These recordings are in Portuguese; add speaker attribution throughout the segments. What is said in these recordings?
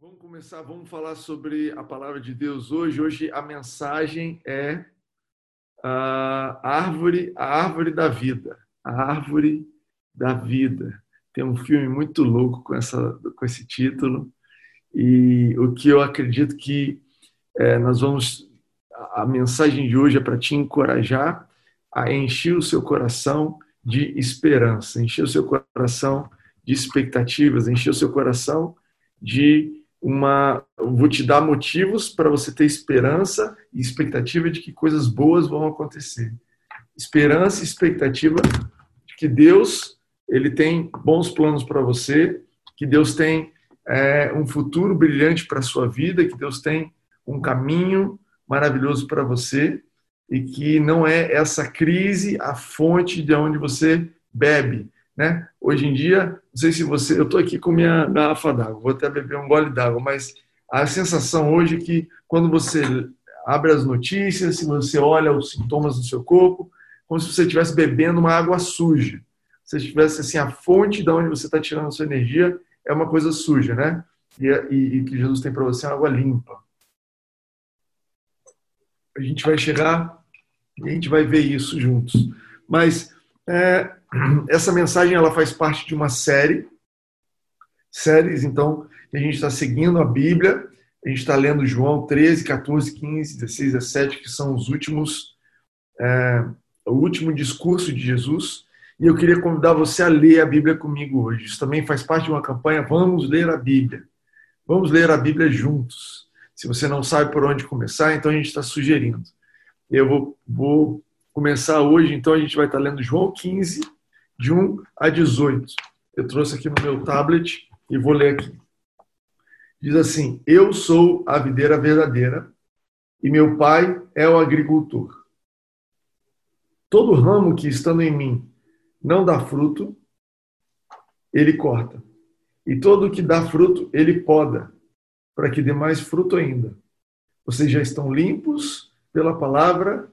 Speaker 1: Vamos começar, vamos falar sobre a palavra de Deus hoje. Hoje a mensagem é a árvore, a árvore da vida, a árvore da vida. Tem um filme muito louco com essa, com esse título e o que eu acredito que é, nós vamos, a mensagem de hoje é para te encorajar a encher o seu coração de esperança, encher o seu coração de expectativas, encher o seu coração de uma. Vou te dar motivos para você ter esperança e expectativa de que coisas boas vão acontecer. Esperança e expectativa de que Deus ele tem bons planos para você, que Deus tem é, um futuro brilhante para a sua vida, que Deus tem um caminho maravilhoso para você e que não é essa crise a fonte de onde você bebe, né? Hoje em dia, não sei se você, eu estou aqui com minha garrafa d'água, vou até beber um gole d'água, mas a sensação hoje é que quando você abre as notícias, se você olha os sintomas do seu corpo, como se você estivesse bebendo uma água suja. Se tivesse assim a fonte de onde você está tirando a sua energia é uma coisa suja, né? E, e, e que Jesus tem para você é água limpa. A gente vai chegar e a gente vai ver isso juntos. Mas é, essa mensagem ela faz parte de uma série, séries, então, a gente está seguindo a Bíblia, a gente está lendo João 13, 14, 15, 16, 17, que são os últimos, é, o último discurso de Jesus, e eu queria convidar você a ler a Bíblia comigo hoje. Isso também faz parte de uma campanha, vamos ler a Bíblia. Vamos ler a Bíblia juntos. Se você não sabe por onde começar, então a gente está sugerindo. Eu vou, vou começar hoje, então a gente vai estar lendo João 15, de 1 a 18. Eu trouxe aqui no meu tablet e vou ler aqui. Diz assim: Eu sou a videira verdadeira e meu pai é o agricultor. Todo ramo que estando em mim não dá fruto, ele corta. E todo que dá fruto, ele poda, para que dê mais fruto ainda. Vocês já estão limpos pela palavra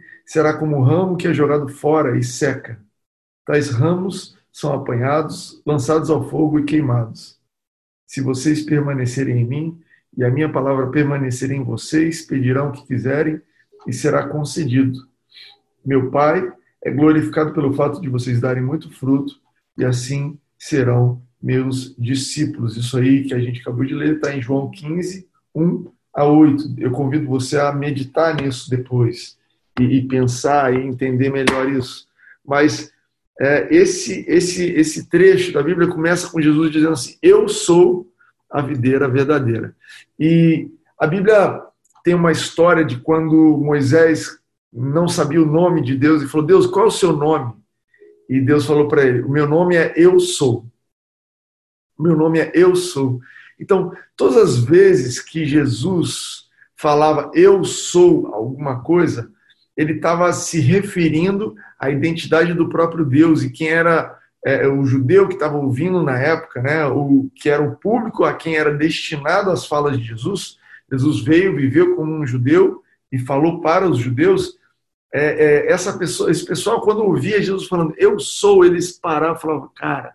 Speaker 1: será como o ramo que é jogado fora e seca. Tais ramos são apanhados, lançados ao fogo e queimados. Se vocês permanecerem em mim e a minha palavra permanecer em vocês, pedirão o que quiserem e será concedido. Meu Pai é glorificado pelo fato de vocês darem muito fruto e assim serão meus discípulos. Isso aí que a gente acabou de ler está em João 15, 1 a 8. Eu convido você a meditar nisso depois e, e pensar e entender melhor isso. Mas é, esse, esse, esse trecho da Bíblia começa com Jesus dizendo assim: Eu sou a videira verdadeira. E a Bíblia tem uma história de quando Moisés não sabia o nome de Deus e falou: Deus, qual é o seu nome? E Deus falou para ele: O meu nome é Eu Sou. O meu nome é Eu Sou. Então, todas as vezes que Jesus falava Eu sou alguma coisa, ele estava se referindo à identidade do próprio Deus e quem era é, o judeu que estava ouvindo na época, né, o que era o público a quem era destinado as falas de Jesus. Jesus veio, viveu como um judeu e falou para os judeus. É, é, essa pessoa, esse pessoal, quando ouvia Jesus falando, eu sou, eles paravam e falavam, cara,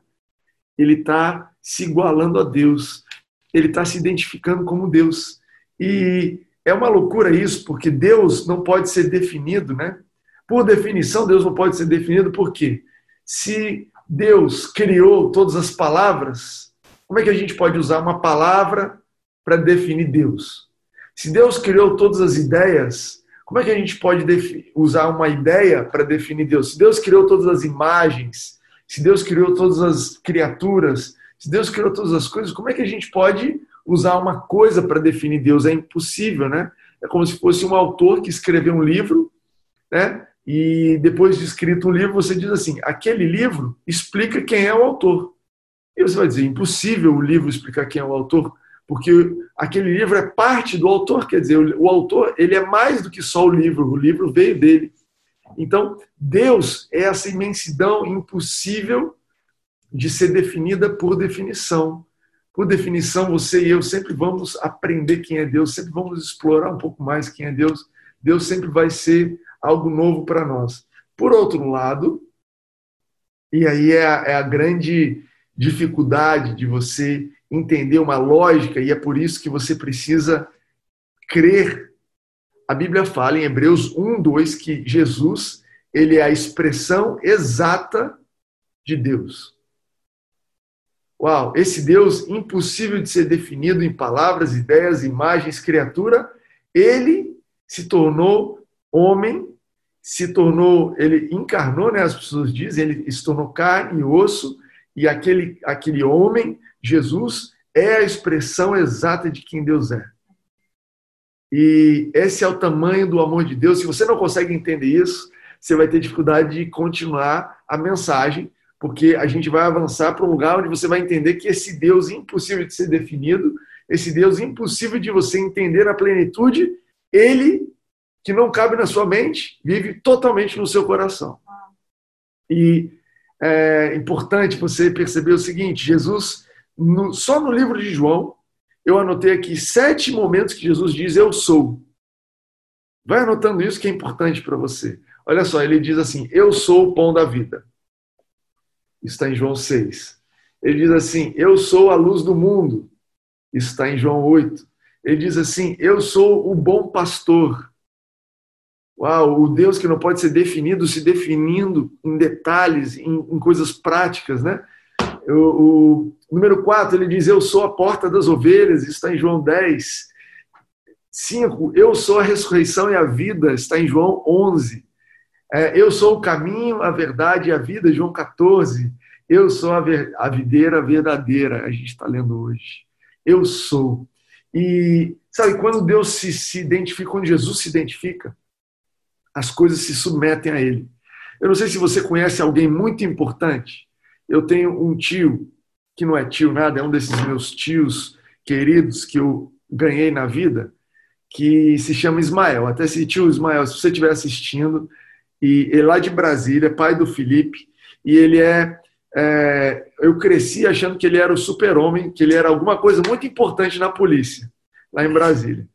Speaker 1: ele está se igualando a Deus, ele está se identificando como Deus. E é uma loucura isso, porque Deus não pode ser definido, né? Por definição, Deus não pode ser definido, por quê? Se Deus criou todas as palavras, como é que a gente pode usar uma palavra para definir Deus? Se Deus criou todas as ideias, como é que a gente pode usar uma ideia para definir Deus? Se Deus criou todas as imagens, se Deus criou todas as criaturas, se Deus criou todas as coisas, como é que a gente pode usar uma coisa para definir Deus. É impossível, né? É como se fosse um autor que escreveu um livro, né? E depois de escrito um livro, você diz assim: aquele livro explica quem é o autor. E você vai dizer: impossível o livro explicar quem é o autor, porque aquele livro é parte do autor, quer dizer, o autor ele é mais do que só o livro, o livro veio dele. Então, Deus é essa imensidão impossível de ser definida por definição. Por definição, você e eu sempre vamos aprender quem é Deus, sempre vamos explorar um pouco mais quem é Deus. Deus sempre vai ser algo novo para nós. Por outro lado, e aí é a, é a grande dificuldade de você entender uma lógica, e é por isso que você precisa crer. A Bíblia fala em Hebreus 1, 2 que Jesus ele é a expressão exata de Deus. Uau, esse Deus impossível de ser definido em palavras, ideias, imagens, criatura, ele se tornou homem, se tornou, ele encarnou, né, as pessoas dizem, ele se tornou carne e osso, e aquele, aquele homem, Jesus, é a expressão exata de quem Deus é. E esse é o tamanho do amor de Deus. Se você não consegue entender isso, você vai ter dificuldade de continuar a mensagem, porque a gente vai avançar para um lugar onde você vai entender que esse Deus impossível de ser definido, esse Deus impossível de você entender na plenitude, ele que não cabe na sua mente, vive totalmente no seu coração. E é importante você perceber o seguinte: Jesus, no, só no livro de João, eu anotei aqui sete momentos que Jesus diz: Eu sou. Vai anotando isso que é importante para você. Olha só, ele diz assim: Eu sou o pão da vida. Está em João 6. Ele diz assim: Eu sou a luz do mundo. Está em João 8. Ele diz assim: Eu sou o bom pastor. Uau, o Deus que não pode ser definido, se definindo em detalhes, em, em coisas práticas, né? O, o, número 4, ele diz: Eu sou a porta das ovelhas, está em João 10. 5, eu sou a ressurreição e a vida, está em João 11. É, eu sou o caminho, a verdade e a vida, João 14. Eu sou a, ver, a videira verdadeira, a gente está lendo hoje. Eu sou. E sabe, quando Deus se, se identifica, quando Jesus se identifica, as coisas se submetem a ele. Eu não sei se você conhece alguém muito importante. Eu tenho um tio, que não é tio nada, é um desses meus tios queridos que eu ganhei na vida, que se chama Ismael. Até esse tio Ismael, se você estiver assistindo, e ele é lá de Brasília, pai do Felipe, e ele é, é eu cresci achando que ele era o super-homem, que ele era alguma coisa muito importante na polícia, lá em Brasília.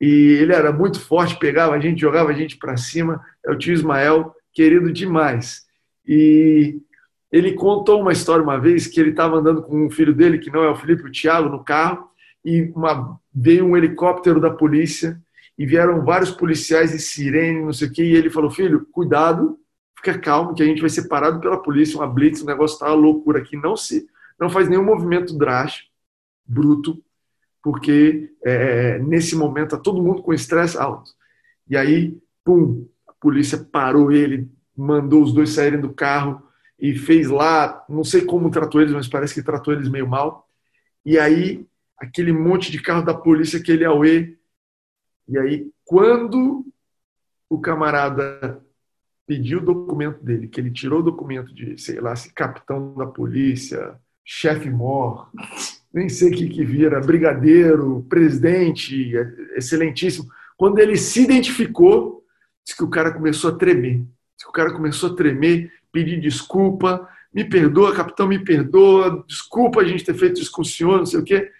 Speaker 1: E ele era muito forte, pegava a gente, jogava a gente para cima. É o tio Ismael, querido demais. E ele contou uma história uma vez que ele estava andando com um filho dele, que não é o Felipe, o Thiago, no carro, e uma, veio um helicóptero da polícia e vieram vários policiais e sirene, não sei o quê, e ele falou: Filho, cuidado, fica calmo, que a gente vai ser parado pela polícia, uma blitz, o negócio está uma loucura aqui. Não se, não faz nenhum movimento drástico, bruto, porque é, nesse momento está todo mundo com estresse alto. E aí, pum, a polícia parou ele, mandou os dois saírem do carro e fez lá, não sei como tratou eles, mas parece que tratou eles meio mal. E aí, aquele monte de carro da polícia, aquele auê. E aí, quando o camarada pediu o documento dele, que ele tirou o documento de, sei lá, se capitão da polícia, chefe mor, nem sei o que, que vira, brigadeiro, presidente, excelentíssimo. Quando ele se identificou, disse que o cara começou a tremer. Que o cara começou a tremer, pedir desculpa, me perdoa, capitão, me perdoa, desculpa a gente ter feito isso com o senhor, não sei o quê.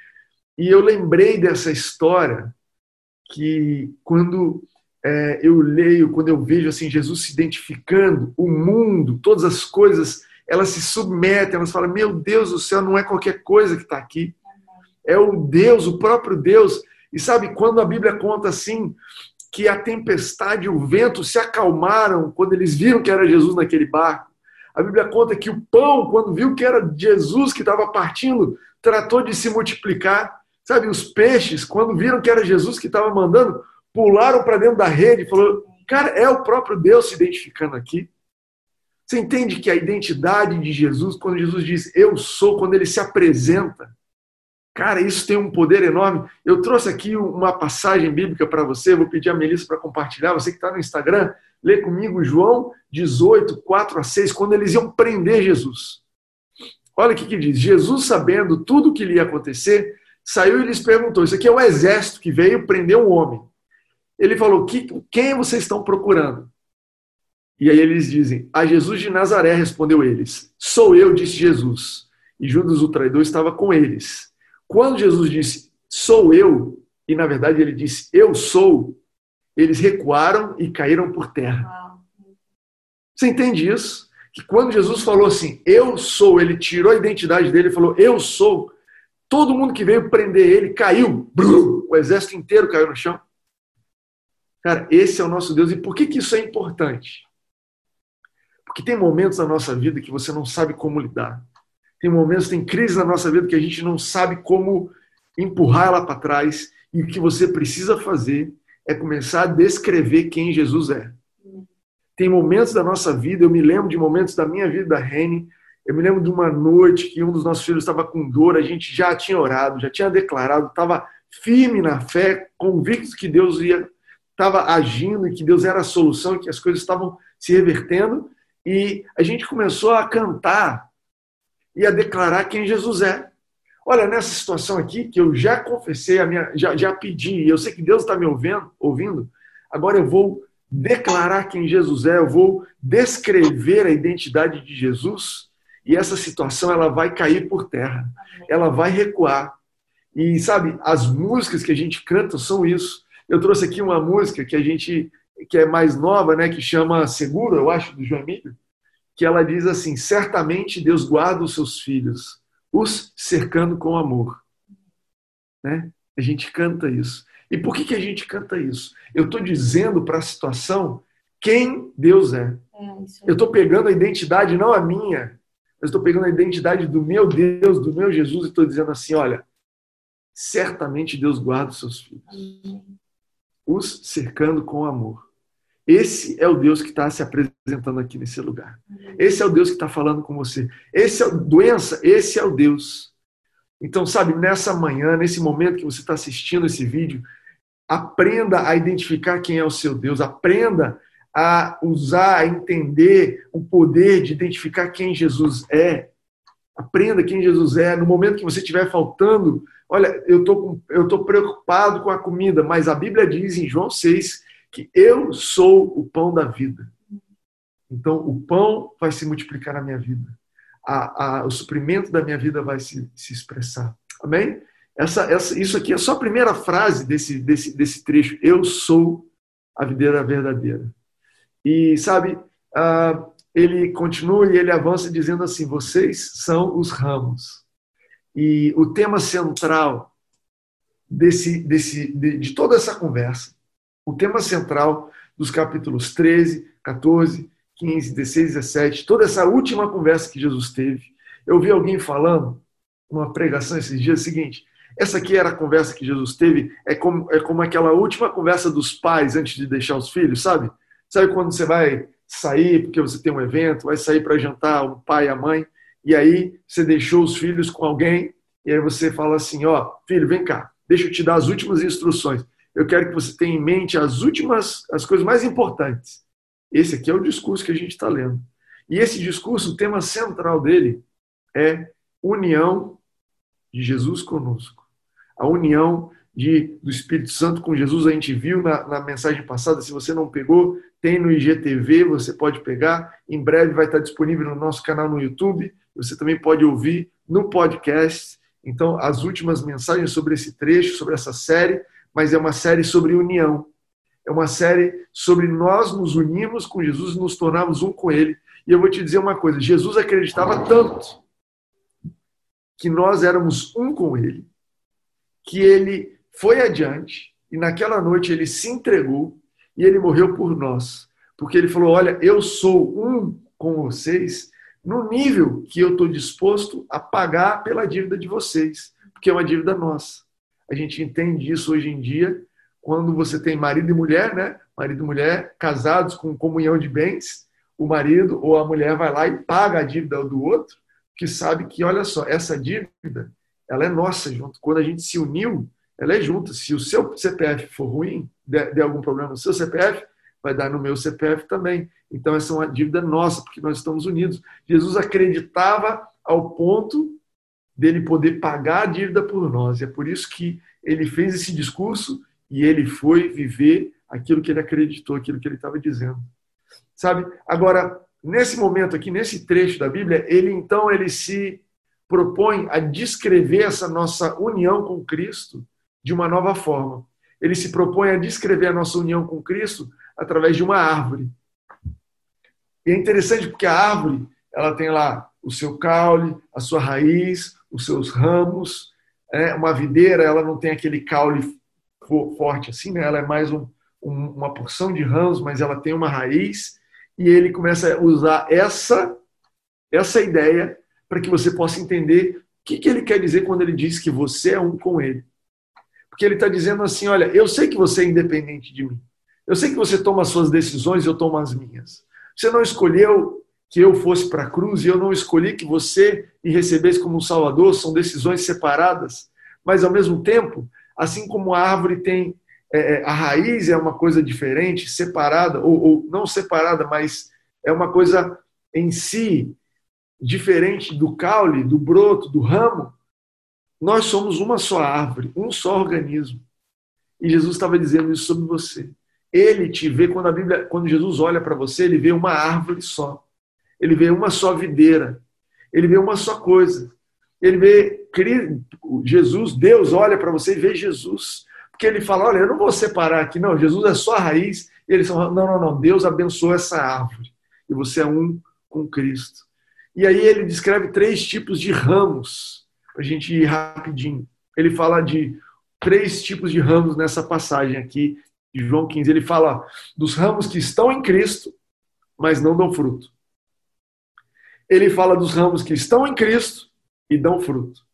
Speaker 1: E eu lembrei dessa história que quando é, eu leio, quando eu vejo assim Jesus se identificando, o mundo, todas as coisas elas se submetem, elas falam: Meu Deus do céu, não é qualquer coisa que está aqui. É o Deus, o próprio Deus. E sabe, quando a Bíblia conta assim, que a tempestade e o vento se acalmaram quando eles viram que era Jesus naquele barco. A Bíblia conta que o pão, quando viu que era Jesus que estava partindo, tratou de se multiplicar. Sabe, os peixes, quando viram que era Jesus que estava mandando, pularam para dentro da rede e falou: Cara, é o próprio Deus se identificando aqui. Você entende que a identidade de Jesus, quando Jesus diz eu sou, quando ele se apresenta, cara, isso tem um poder enorme. Eu trouxe aqui uma passagem bíblica para você, vou pedir a Melissa para compartilhar. Você que está no Instagram, lê comigo João 18, 4 a 6, quando eles iam prender Jesus. Olha o que, que diz: Jesus, sabendo tudo o que lhe ia acontecer, saiu e lhes perguntou: Isso aqui é o exército que veio prender um homem. Ele falou: Quem vocês estão procurando? E aí eles dizem: A Jesus de Nazaré, respondeu eles. Sou eu, disse Jesus. E Judas, o traidor, estava com eles. Quando Jesus disse: Sou eu, e na verdade ele disse: Eu sou, eles recuaram e caíram por terra. Você entende isso? Que quando Jesus falou assim: Eu sou, ele tirou a identidade dele e falou: Eu sou. Todo mundo que veio prender ele caiu. O exército inteiro caiu no chão. Cara, esse é o nosso Deus. E por que, que isso é importante? Porque tem momentos na nossa vida que você não sabe como lidar. Tem momentos, tem crises na nossa vida que a gente não sabe como empurrar ela para trás. E o que você precisa fazer é começar a descrever quem Jesus é. Tem momentos da nossa vida, eu me lembro de momentos da minha vida da Rene, eu me lembro de uma noite que um dos nossos filhos estava com dor, a gente já tinha orado, já tinha declarado, estava firme na fé, convicto que Deus ia estava agindo e que Deus era a solução e que as coisas estavam se revertendo. E a gente começou a cantar e a declarar quem Jesus é. Olha, nessa situação aqui, que eu já confessei, a minha, já, já pedi, eu sei que Deus está me ouvindo, ouvindo, agora eu vou declarar quem Jesus é, eu vou descrever a identidade de Jesus e essa situação ela vai cair por terra, ela vai recuar. E sabe, as músicas que a gente canta são isso. Eu trouxe aqui uma música que a gente que é mais nova, né, que chama Seguro, eu acho, do João Emílio, que ela diz assim: certamente Deus guarda os seus filhos, os cercando com amor. Né? A gente canta isso. E por que, que a gente canta isso? Eu estou dizendo para a situação quem Deus é. é eu estou pegando a identidade, não a minha, eu estou pegando a identidade do meu Deus, do meu Jesus, e estou dizendo assim: olha, certamente Deus guarda os seus filhos, os cercando com amor. Esse é o Deus que está se apresentando aqui nesse lugar. Esse é o Deus que está falando com você. Esse é o doença, esse é o Deus. Então, sabe, nessa manhã, nesse momento que você está assistindo esse vídeo, aprenda a identificar quem é o seu Deus, aprenda a usar, a entender o poder de identificar quem Jesus é. Aprenda quem Jesus é. No momento que você estiver faltando, olha, eu tô, estou preocupado com a comida, mas a Bíblia diz em João 6 que eu sou o pão da vida. Então, o pão vai se multiplicar na minha vida. A, a, o suprimento da minha vida vai se, se expressar. Amém? Essa, essa, isso aqui é só a primeira frase desse, desse, desse trecho. Eu sou a videira verdadeira. E, sabe, uh, ele continua e ele avança dizendo assim: vocês são os ramos. E o tema central desse, desse, de, de toda essa conversa o tema central dos capítulos 13, 14, 15, 16, 17, toda essa última conversa que Jesus teve. Eu vi alguém falando, uma pregação esses dias, o seguinte: essa aqui era a conversa que Jesus teve, é como, é como aquela última conversa dos pais antes de deixar os filhos, sabe? Sabe quando você vai sair porque você tem um evento, vai sair para jantar o pai e a mãe, e aí você deixou os filhos com alguém, e aí você fala assim: ó, filho, vem cá, deixa eu te dar as últimas instruções eu quero que você tenha em mente as últimas, as coisas mais importantes. Esse aqui é o discurso que a gente está lendo. E esse discurso, o tema central dele é união de Jesus conosco. A união de, do Espírito Santo com Jesus, a gente viu na, na mensagem passada. Se você não pegou, tem no IGTV, você pode pegar. Em breve vai estar disponível no nosso canal no YouTube. Você também pode ouvir no podcast. Então, as últimas mensagens sobre esse trecho, sobre essa série, mas é uma série sobre união. É uma série sobre nós nos unirmos com Jesus e nos tornarmos um com Ele. E eu vou te dizer uma coisa: Jesus acreditava tanto que nós éramos um com Ele, que Ele foi adiante e naquela noite Ele se entregou e Ele morreu por nós. Porque Ele falou: Olha, eu sou um com vocês no nível que eu estou disposto a pagar pela dívida de vocês, porque é uma dívida nossa. A gente entende isso hoje em dia quando você tem marido e mulher, né? Marido e mulher casados com comunhão de bens, o marido ou a mulher vai lá e paga a dívida do outro, que sabe que, olha só, essa dívida, ela é nossa junto. Quando a gente se uniu, ela é junta. Se o seu CPF for ruim, der, der algum problema no seu CPF, vai dar no meu CPF também. Então, essa é uma dívida nossa, porque nós estamos unidos. Jesus acreditava ao ponto dele poder pagar a dívida por nós. É por isso que ele fez esse discurso e ele foi viver aquilo que ele acreditou, aquilo que ele estava dizendo. Sabe? Agora, nesse momento aqui, nesse trecho da Bíblia, ele então ele se propõe a descrever essa nossa união com Cristo de uma nova forma. Ele se propõe a descrever a nossa união com Cristo através de uma árvore. E é interessante porque a árvore, ela tem lá o seu caule, a sua raiz, os seus ramos. É, uma videira, ela não tem aquele caule forte assim, né? ela é mais um, um, uma porção de ramos, mas ela tem uma raiz. E ele começa a usar essa, essa ideia para que você possa entender o que, que ele quer dizer quando ele diz que você é um com ele. Porque ele está dizendo assim: olha, eu sei que você é independente de mim. Eu sei que você toma as suas decisões e eu tomo as minhas. Você não escolheu que eu fosse para a cruz e eu não escolhi que você me recebesse como um salvador, são decisões separadas, mas ao mesmo tempo, assim como a árvore tem é, é, a raiz é uma coisa diferente, separada, ou, ou não separada, mas é uma coisa em si diferente do caule, do broto, do ramo, nós somos uma só árvore, um só organismo. E Jesus estava dizendo isso sobre você. Ele te vê quando a Bíblia, quando Jesus olha para você, ele vê uma árvore só. Ele vê uma só videira. Ele vê uma só coisa. Ele vê Jesus, Deus olha para você e vê Jesus. Porque ele fala: Olha, eu não vou separar aqui, não. Jesus é só a raiz. E eles falam: Não, não, não. Deus abençoa essa árvore. E você é um com Cristo. E aí ele descreve três tipos de ramos, para a gente ir rapidinho. Ele fala de três tipos de ramos nessa passagem aqui de João 15. Ele fala dos ramos que estão em Cristo, mas não dão fruto. Ele fala dos ramos que estão em Cristo e dão fruto.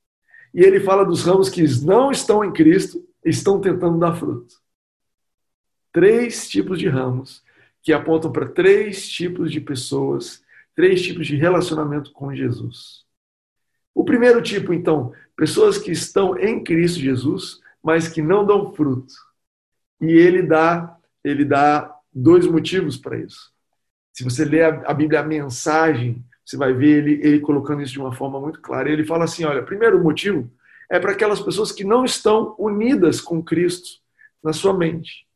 Speaker 1: E ele fala dos ramos que não estão em Cristo e estão tentando dar fruto. Três tipos de ramos que apontam para três tipos de pessoas três tipos de relacionamento com Jesus. O primeiro tipo, então, pessoas que estão em Cristo Jesus, mas que não dão fruto. E ele dá, ele dá dois motivos para isso. Se você ler a Bíblia, a mensagem, você vai ver ele, ele colocando isso de uma forma muito clara. Ele fala assim: olha, primeiro motivo é para aquelas pessoas que não estão unidas com Cristo na sua mente.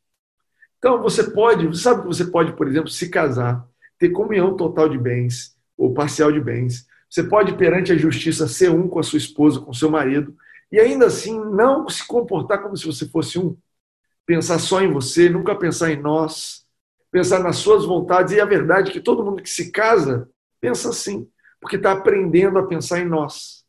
Speaker 1: Então você pode, você sabe que você pode, por exemplo, se casar ter comunhão total de bens ou parcial de bens. Você pode, perante a justiça, ser um com a sua esposa, com o seu marido, e ainda assim não se comportar como se você fosse um. Pensar só em você, nunca pensar em nós, pensar nas suas vontades. E a verdade é que todo mundo que se casa pensa assim, porque está aprendendo a pensar em nós.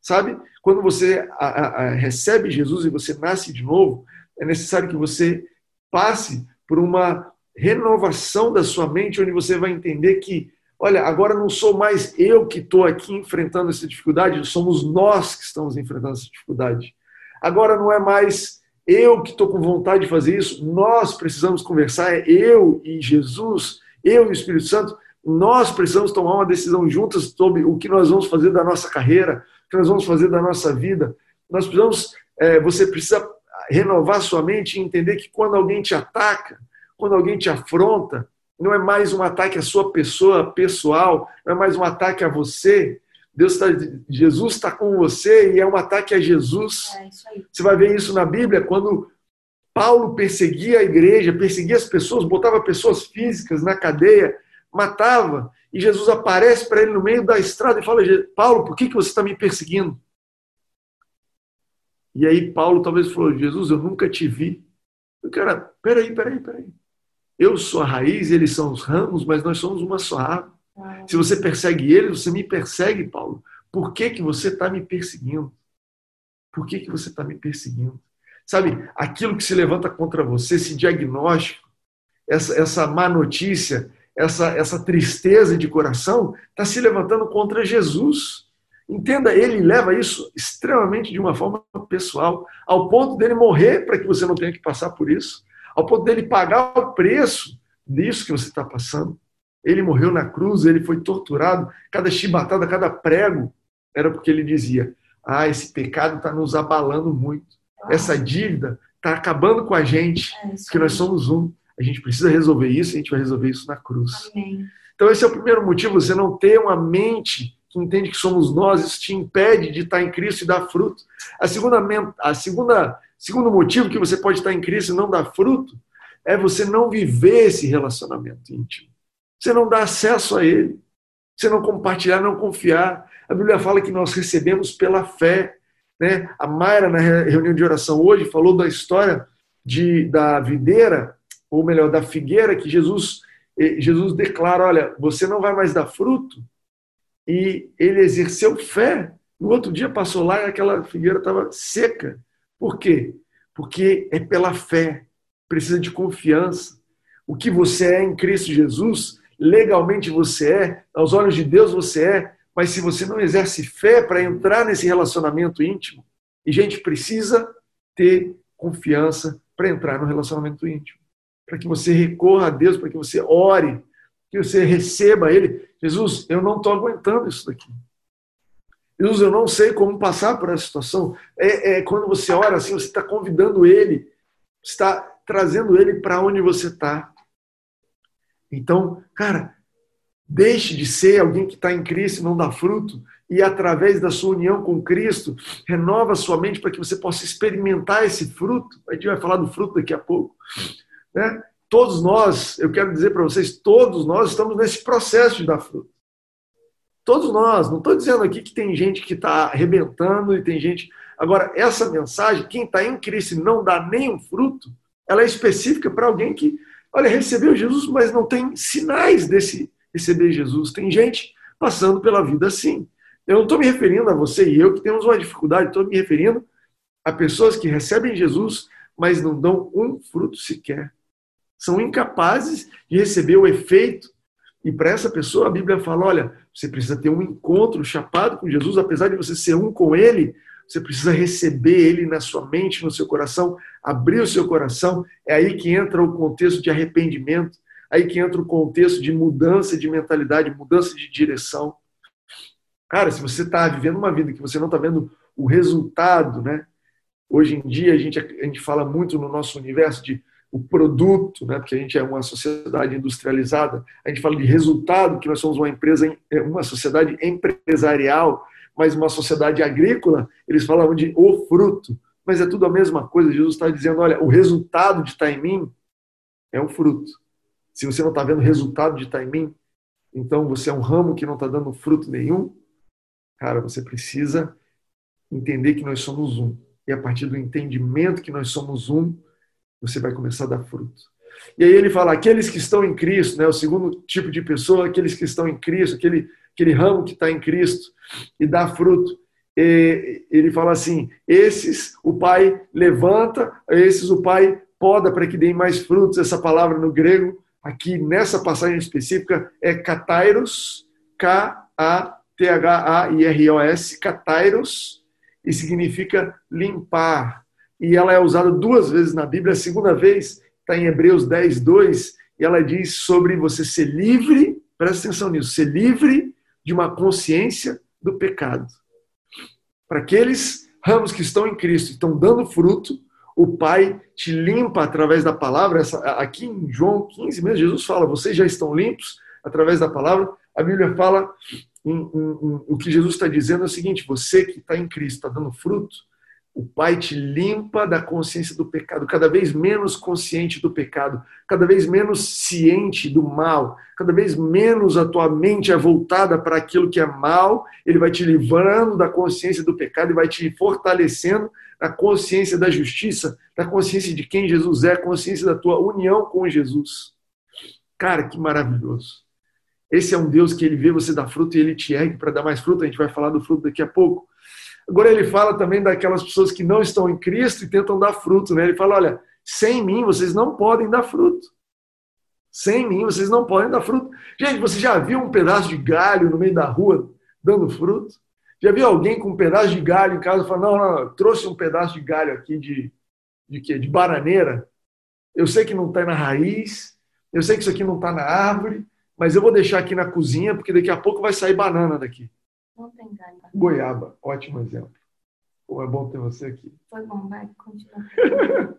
Speaker 1: Sabe? Quando você a, a, a, recebe Jesus e você nasce de novo, é necessário que você passe por uma renovação da sua mente, onde você vai entender que, olha, agora não sou mais eu que estou aqui enfrentando essa dificuldade, somos nós que estamos enfrentando essa dificuldade. Agora não é mais eu que estou com vontade de fazer isso, nós precisamos conversar, é eu e Jesus, eu e o Espírito Santo, nós precisamos tomar uma decisão juntas sobre o que nós vamos fazer da nossa carreira, o que nós vamos fazer da nossa vida. Nós precisamos, é, você precisa renovar sua mente e entender que quando alguém te ataca, quando alguém te afronta, não é mais um ataque à sua pessoa pessoal, não é mais um ataque a você. Deus tá, Jesus está com você e é um ataque a Jesus. É você vai ver isso na Bíblia quando Paulo perseguia a igreja, perseguia as pessoas, botava pessoas físicas na cadeia, matava. E Jesus aparece para ele no meio da estrada e fala: Paulo, por que, que você está me perseguindo? E aí Paulo talvez falou: Jesus, eu nunca te vi. O cara, peraí, peraí, peraí. Eu sou a raiz, eles são os ramos, mas nós somos uma só árvore. Se você persegue eles, você me persegue, Paulo. Por que, que você está me perseguindo? Por que, que você está me perseguindo? Sabe, aquilo que se levanta contra você, esse diagnóstico, essa, essa má notícia, essa, essa tristeza de coração, está se levantando contra Jesus. Entenda, ele leva isso extremamente de uma forma pessoal, ao ponto dele morrer para que você não tenha que passar por isso ao ponto dele pagar o preço disso que você está passando. Ele morreu na cruz, ele foi torturado, cada chibatada, cada prego era porque ele dizia: Ah, esse pecado está nos abalando muito, essa dívida está acabando com a gente, é porque nós somos um. A gente precisa resolver isso, a gente vai resolver isso na cruz. Amém. Então, esse é o primeiro motivo, você não ter uma mente que entende que somos nós, isso te impede de estar em Cristo e dar fruto. A segunda, a segunda, segundo motivo que você pode estar em Cristo e não dar fruto é você não viver esse relacionamento íntimo. Você não dá acesso a ele. Você não compartilhar, não confiar. A Bíblia fala que nós recebemos pela fé. Né? A Mayra, na reunião de oração hoje, falou da história de, da videira, ou melhor, da figueira, que Jesus, eh, Jesus declara: olha, você não vai mais dar fruto. E ele exerceu fé. No outro dia passou lá e aquela figueira estava seca. Por quê? Porque é pela fé, precisa de confiança. O que você é em Cristo Jesus, legalmente você é, aos olhos de Deus você é, mas se você não exerce fé para entrar nesse relacionamento íntimo, e gente precisa ter confiança para entrar no relacionamento íntimo, para que você recorra a Deus, para que você ore, que você receba Ele. Jesus, eu não estou aguentando isso daqui. Jesus, eu não sei como passar por essa situação. É, é quando você ora assim, você está convidando Ele, está trazendo Ele para onde você está. Então, cara, Deixe de ser alguém que está em Cristo e não dá fruto, e através da sua união com Cristo, renova sua mente para que você possa experimentar esse fruto. A gente vai falar do fruto daqui a pouco. Né? Todos nós, eu quero dizer para vocês, todos nós estamos nesse processo de dar fruto. Todos nós, não estou dizendo aqui que tem gente que está arrebentando e tem gente. Agora, essa mensagem, quem está em Cristo e não dá nenhum fruto, ela é específica para alguém que, olha, recebeu Jesus, mas não tem sinais desse, receber Jesus. Tem gente passando pela vida assim. Eu não estou me referindo a você e eu que temos uma dificuldade, estou me referindo a pessoas que recebem Jesus, mas não dão um fruto sequer. São incapazes de receber o efeito. E para essa pessoa, a Bíblia fala: olha, você precisa ter um encontro chapado com Jesus, apesar de você ser um com Ele, você precisa receber Ele na sua mente, no seu coração, abrir o seu coração. É aí que entra o contexto de arrependimento, Aí que entra o contexto de mudança de mentalidade, mudança de direção. Cara, se você está vivendo uma vida que você não está vendo o resultado, né? Hoje em dia a gente, a gente fala muito no nosso universo de o produto, né? Porque a gente é uma sociedade industrializada. A gente fala de resultado, que nós somos uma empresa, é uma sociedade empresarial, mas uma sociedade agrícola. Eles falam de o fruto, mas é tudo a mesma coisa. Jesus está dizendo, olha, o resultado de estar em mim é o fruto. Se você não está vendo resultado de estar em mim, então você é um ramo que não está dando fruto nenhum. Cara, você precisa entender que nós somos um. E a partir do entendimento que nós somos um, você vai começar a dar fruto. E aí ele fala: aqueles que estão em Cristo, né, o segundo tipo de pessoa, aqueles que estão em Cristo, aquele, aquele ramo que está em Cristo e dá fruto. E ele fala assim: esses o Pai levanta, esses o Pai poda para que deem mais frutos. Essa palavra no grego aqui nessa passagem específica é katairos, K-A-T-H-A-I-R-O-S, katairos, e significa limpar. E ela é usada duas vezes na Bíblia. A segunda vez está em Hebreus 10, 2, e ela diz sobre você ser livre, presta atenção nisso, ser livre de uma consciência do pecado. Para aqueles ramos que estão em Cristo, estão dando fruto, o Pai te limpa através da palavra. Essa, aqui em João 15 mesmo, Jesus fala: vocês já estão limpos através da palavra. A Bíblia fala, em, em, em, o que Jesus está dizendo é o seguinte: você que está em Cristo, está dando fruto, o Pai te limpa da consciência do pecado, cada vez menos consciente do pecado, cada vez menos ciente do mal, cada vez menos a tua mente é voltada para aquilo que é mal, ele vai te livrando da consciência do pecado e vai te fortalecendo na consciência da justiça, da consciência de quem Jesus é, consciência da tua união com Jesus. Cara, que maravilhoso. Esse é um Deus que ele vê você dar fruto e ele te ergue para dar mais fruto, a gente vai falar do fruto daqui a pouco. Agora ele fala também daquelas pessoas que não estão em Cristo e tentam dar fruto, né? Ele fala, olha, sem mim vocês não podem dar fruto. Sem mim vocês não podem dar fruto. Gente, você já viu um pedaço de galho no meio da rua dando fruto? Já viu alguém com um pedaço de galho em casa e falar, não, não, trouxe um pedaço de galho aqui de, de quê? De bananeira? Eu sei que não está na raiz, eu sei que isso aqui não está na árvore, mas eu vou deixar aqui na cozinha, porque daqui a pouco vai sair banana daqui. Não tem galho. Goiaba, ótimo exemplo. É bom ter você aqui.
Speaker 2: Foi bom, vai, continua.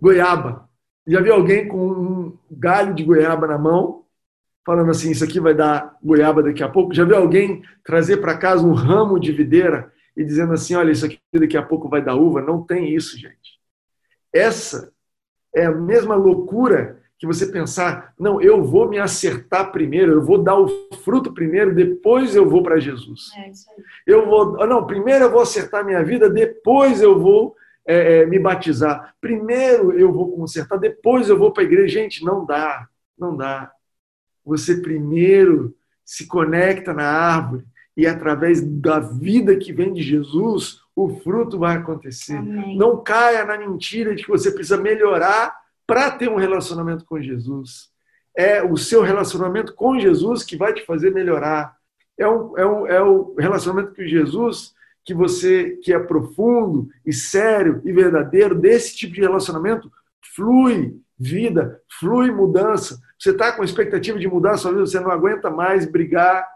Speaker 1: goiaba. Já viu alguém com um galho de goiaba na mão falando assim: isso aqui vai dar goiaba daqui a pouco. Já viu alguém trazer para casa um ramo de videira e dizendo assim: olha, isso aqui daqui a pouco vai dar uva? Não tem isso, gente. Essa é a mesma loucura que você pensar: não, eu vou me acertar primeiro, eu vou dar o fruto primeiro, depois eu vou para Jesus. É isso aí. Eu vou, ah, não, primeiro eu vou acertar minha vida, depois eu vou é, é, me batizar. Primeiro eu vou consertar, depois eu vou para a igreja. Gente, não dá, não dá você primeiro se conecta na árvore e através da vida que vem de Jesus, o fruto vai acontecer. Amém. Não caia na mentira de que você precisa melhorar para ter um relacionamento com Jesus. É o seu relacionamento com Jesus que vai te fazer melhorar. É, é, é o relacionamento com Jesus que você que é profundo e sério e verdadeiro desse tipo de relacionamento flui vida, flui mudança. Você está com expectativa de mudar a sua vida, você não aguenta mais brigar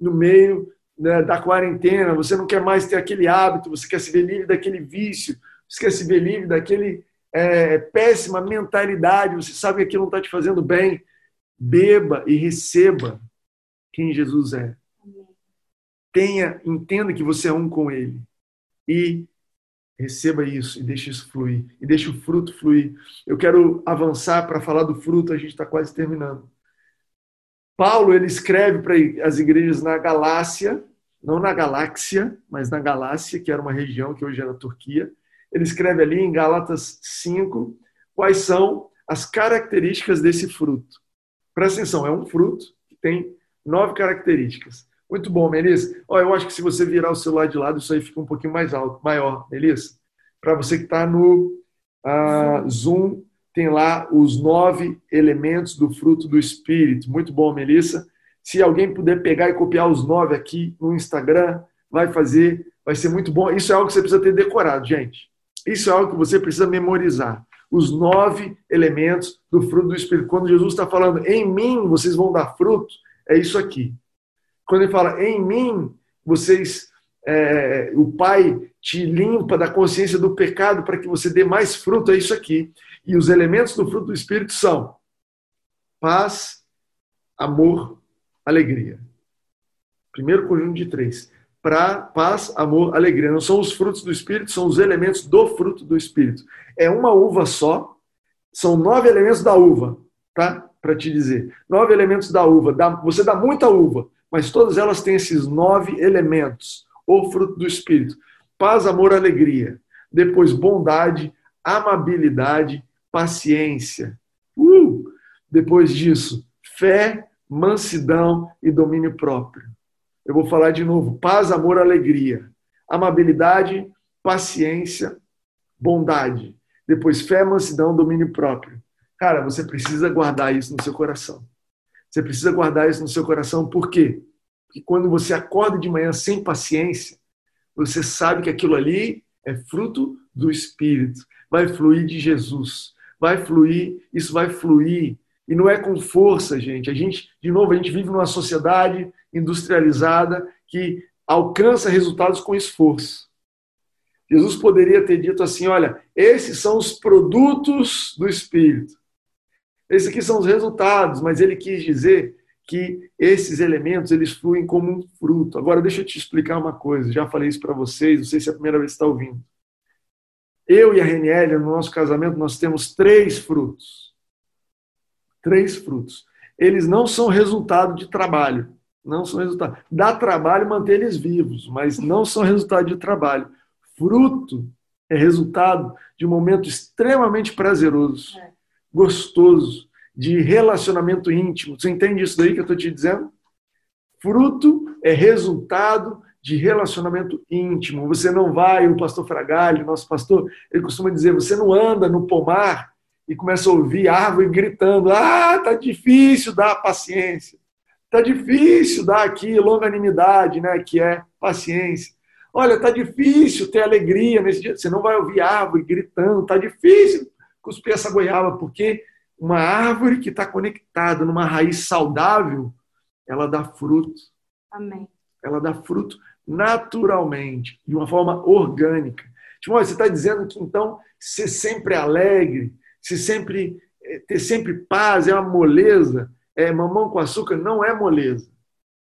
Speaker 1: no meio né, da quarentena, você não quer mais ter aquele hábito, você quer se ver livre daquele vício, você quer se ver livre daquele é, péssima mentalidade, você sabe que aquilo não está te fazendo bem. Beba e receba quem Jesus é. Tenha, entenda que você é um com Ele. E Receba isso e deixe isso fluir. E deixe o fruto fluir. Eu quero avançar para falar do fruto, a gente está quase terminando. Paulo ele escreve para as igrejas na Galácia, não na Galáxia, mas na Galácia, que era uma região que hoje é na Turquia. Ele escreve ali em Gálatas 5 quais são as características desse fruto. Presta atenção, é um fruto que tem nove características. Muito bom, Melissa. Ó, eu acho que se você virar o celular de lado, isso aí fica um pouquinho mais alto, maior, Melissa. Para você que está no uh, Zoom, tem lá os nove elementos do fruto do Espírito. Muito bom, Melissa. Se alguém puder pegar e copiar os nove aqui no Instagram, vai fazer, vai ser muito bom. Isso é algo que você precisa ter decorado, gente. Isso é algo que você precisa memorizar. Os nove elementos do fruto do Espírito. Quando Jesus está falando, em mim vocês vão dar fruto, é isso aqui. Quando ele fala, em mim, vocês, é, o Pai te limpa da consciência do pecado para que você dê mais fruto, é isso aqui. E os elementos do fruto do Espírito são paz, amor, alegria. Primeiro conjunto de três. Pra, paz, amor, alegria. Não são os frutos do Espírito, são os elementos do fruto do Espírito. É uma uva só, são nove elementos da uva, tá? Para te dizer. Nove elementos da uva. Você dá muita uva mas todas elas têm esses nove elementos, o fruto do Espírito: paz, amor, alegria. Depois, bondade, amabilidade, paciência. Uh! Depois disso, fé, mansidão e domínio próprio. Eu vou falar de novo: paz, amor, alegria. Amabilidade, paciência, bondade. Depois, fé, mansidão, domínio próprio. Cara, você precisa guardar isso no seu coração. Você precisa guardar isso no seu coração, por quê? Porque quando você acorda de manhã sem paciência, você sabe que aquilo ali é fruto do Espírito, vai fluir de Jesus, vai fluir, isso vai fluir. E não é com força, gente. A gente, de novo, a gente vive numa sociedade industrializada que alcança resultados com esforço. Jesus poderia ter dito assim: olha, esses são os produtos do Espírito. Esses aqui são os resultados, mas ele quis dizer que esses elementos eles fluem como um fruto. Agora deixa eu te explicar uma coisa. Já falei isso para vocês. Não sei se é a primeira vez que está ouvindo. Eu e a Reniel, no nosso casamento, nós temos três frutos. Três frutos. Eles não são resultado de trabalho. Não são resultado. Dá trabalho manter eles vivos, mas não são resultado de trabalho. Fruto é resultado de um momento extremamente prazeroso. É gostoso, de relacionamento íntimo. Você entende isso daí que eu estou te dizendo? Fruto é resultado de relacionamento íntimo. Você não vai, o pastor Fragalho, nosso pastor, ele costuma dizer, você não anda no pomar e começa a ouvir árvore gritando: "Ah, tá difícil dar paciência. Tá difícil dar aqui longanimidade, né, que é paciência. Olha, tá difícil ter alegria nesse dia. Você não vai ouvir árvore gritando, tá difícil cuspir essa goiaba, porque uma árvore que está conectada numa raiz saudável, ela dá fruto.
Speaker 2: Amém.
Speaker 1: Ela dá fruto naturalmente, de uma forma orgânica. Timóteo, você está dizendo que então ser sempre alegre, ser sempre, eh, ter sempre paz é uma moleza, é mamão com açúcar não é moleza,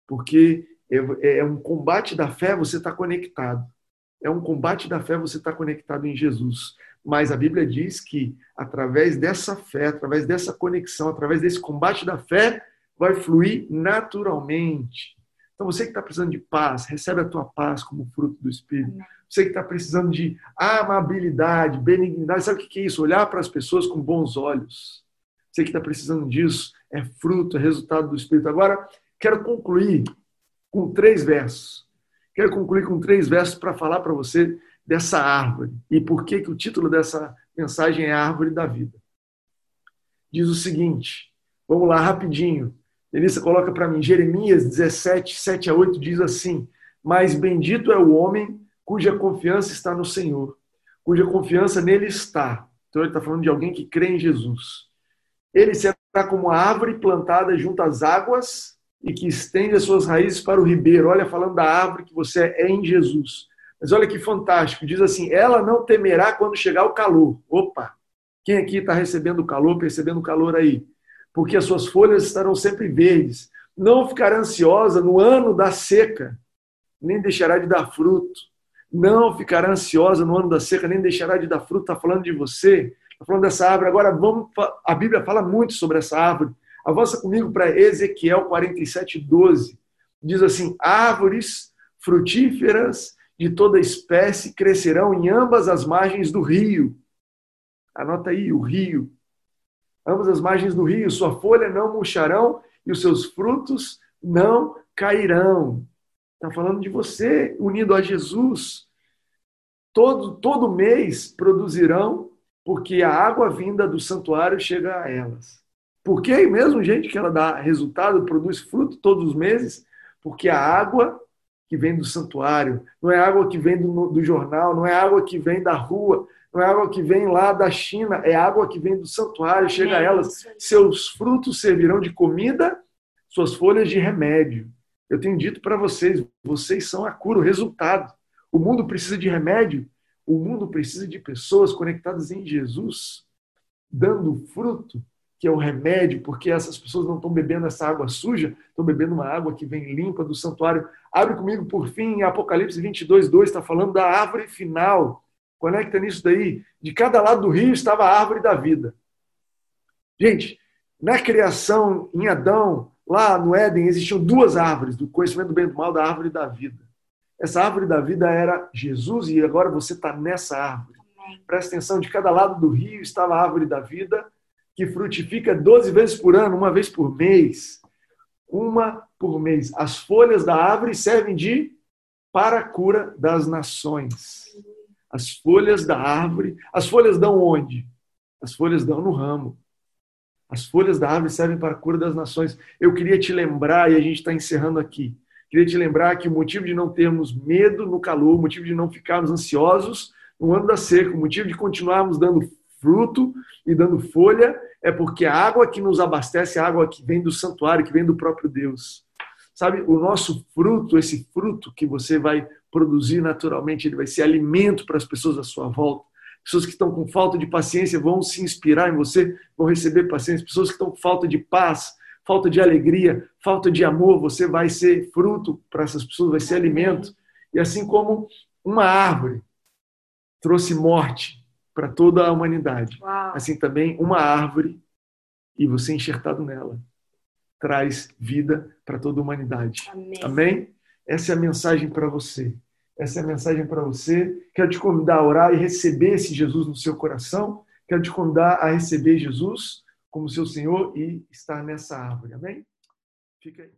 Speaker 1: porque é, é um combate da fé, você está conectado. É um combate da fé, você está conectado em Jesus. Mas a Bíblia diz que através dessa fé, através dessa conexão, através desse combate da fé, vai fluir naturalmente. Então você que está precisando de paz, recebe a tua paz como fruto do Espírito. Você que está precisando de amabilidade, benignidade, sabe o que é isso? Olhar para as pessoas com bons olhos. Você que está precisando disso, é fruto, é resultado do Espírito. Agora, quero concluir com três versos. Quero concluir com três versos para falar para você dessa árvore e por que, que o título dessa mensagem é Árvore da Vida. Diz o seguinte, vamos lá rapidinho. Melissa coloca para mim, Jeremias 17, 7 a 8 diz assim: Mas bendito é o homem cuja confiança está no Senhor, cuja confiança nele está. Então ele está falando de alguém que crê em Jesus. Ele será como a árvore plantada junto às águas e que estende as suas raízes para o ribeiro. Olha, falando da árvore que você é em Jesus. Mas olha que fantástico. Diz assim: ela não temerá quando chegar o calor. Opa! Quem aqui está recebendo calor, percebendo calor aí? Porque as suas folhas estarão sempre verdes. Não ficará ansiosa no ano da seca, nem deixará de dar fruto. Não ficará ansiosa no ano da seca, nem deixará de dar fruto. Está falando de você, está falando dessa árvore. Agora, vamos, a Bíblia fala muito sobre essa árvore. Avança comigo para Ezequiel 47, 12. Diz assim: árvores frutíferas de toda espécie crescerão em ambas as margens do rio. Anota aí, o rio. Ambas as margens do rio, sua folha não murcharão e os seus frutos não cairão. Está falando de você unido a Jesus. Todo, todo mês produzirão, porque a água vinda do santuário chega a elas. Por que mesmo, gente, que ela dá resultado, produz fruto todos os meses? Porque a água que vem do santuário, não é água que vem do, do jornal, não é água que vem da rua, não é água que vem lá da China, é água que vem do santuário, chega a elas. Seus frutos servirão de comida, suas folhas de remédio. Eu tenho dito para vocês, vocês são a cura, o resultado. O mundo precisa de remédio, o mundo precisa de pessoas conectadas em Jesus, dando fruto que é o remédio, porque essas pessoas não estão bebendo essa água suja, estão bebendo uma água que vem limpa do santuário. Abre comigo, por fim, Apocalipse 22, 2, está falando da árvore final. Conecta nisso daí. De cada lado do rio estava a árvore da vida. Gente, na criação, em Adão, lá no Éden, existiam duas árvores, do conhecimento do bem e do mal, da árvore da vida. Essa árvore da vida era Jesus e agora você está nessa árvore. Presta atenção, de cada lado do rio estava a árvore da vida, que frutifica 12 vezes por ano, uma vez por mês. Uma por mês. As folhas da árvore servem de para a cura das nações. As folhas da árvore, as folhas dão onde? As folhas dão no ramo. As folhas da árvore servem para a cura das nações. Eu queria te lembrar, e a gente está encerrando aqui, queria te lembrar que o motivo de não termos medo no calor, o motivo de não ficarmos ansiosos no ano da seca, o motivo de continuarmos dando fruto e dando folha, é porque a água que nos abastece é a água que vem do santuário, que vem do próprio Deus. Sabe, o nosso fruto, esse fruto que você vai produzir naturalmente, ele vai ser alimento para as pessoas à sua volta. Pessoas que estão com falta de paciência vão se inspirar em você, vão receber paciência. Pessoas que estão com falta de paz, falta de alegria, falta de amor, você vai ser fruto para essas pessoas, vai ser alimento. E assim como uma árvore trouxe morte para toda a humanidade. Uau. Assim também, uma árvore, e você enxertado nela, traz vida para toda a humanidade. Amém? Amém? Essa é a mensagem para você. Essa é a mensagem para você. Quero te convidar a orar e receber esse Jesus no seu coração. Quero te convidar a receber Jesus como seu Senhor e estar nessa árvore. Amém? Fica aí.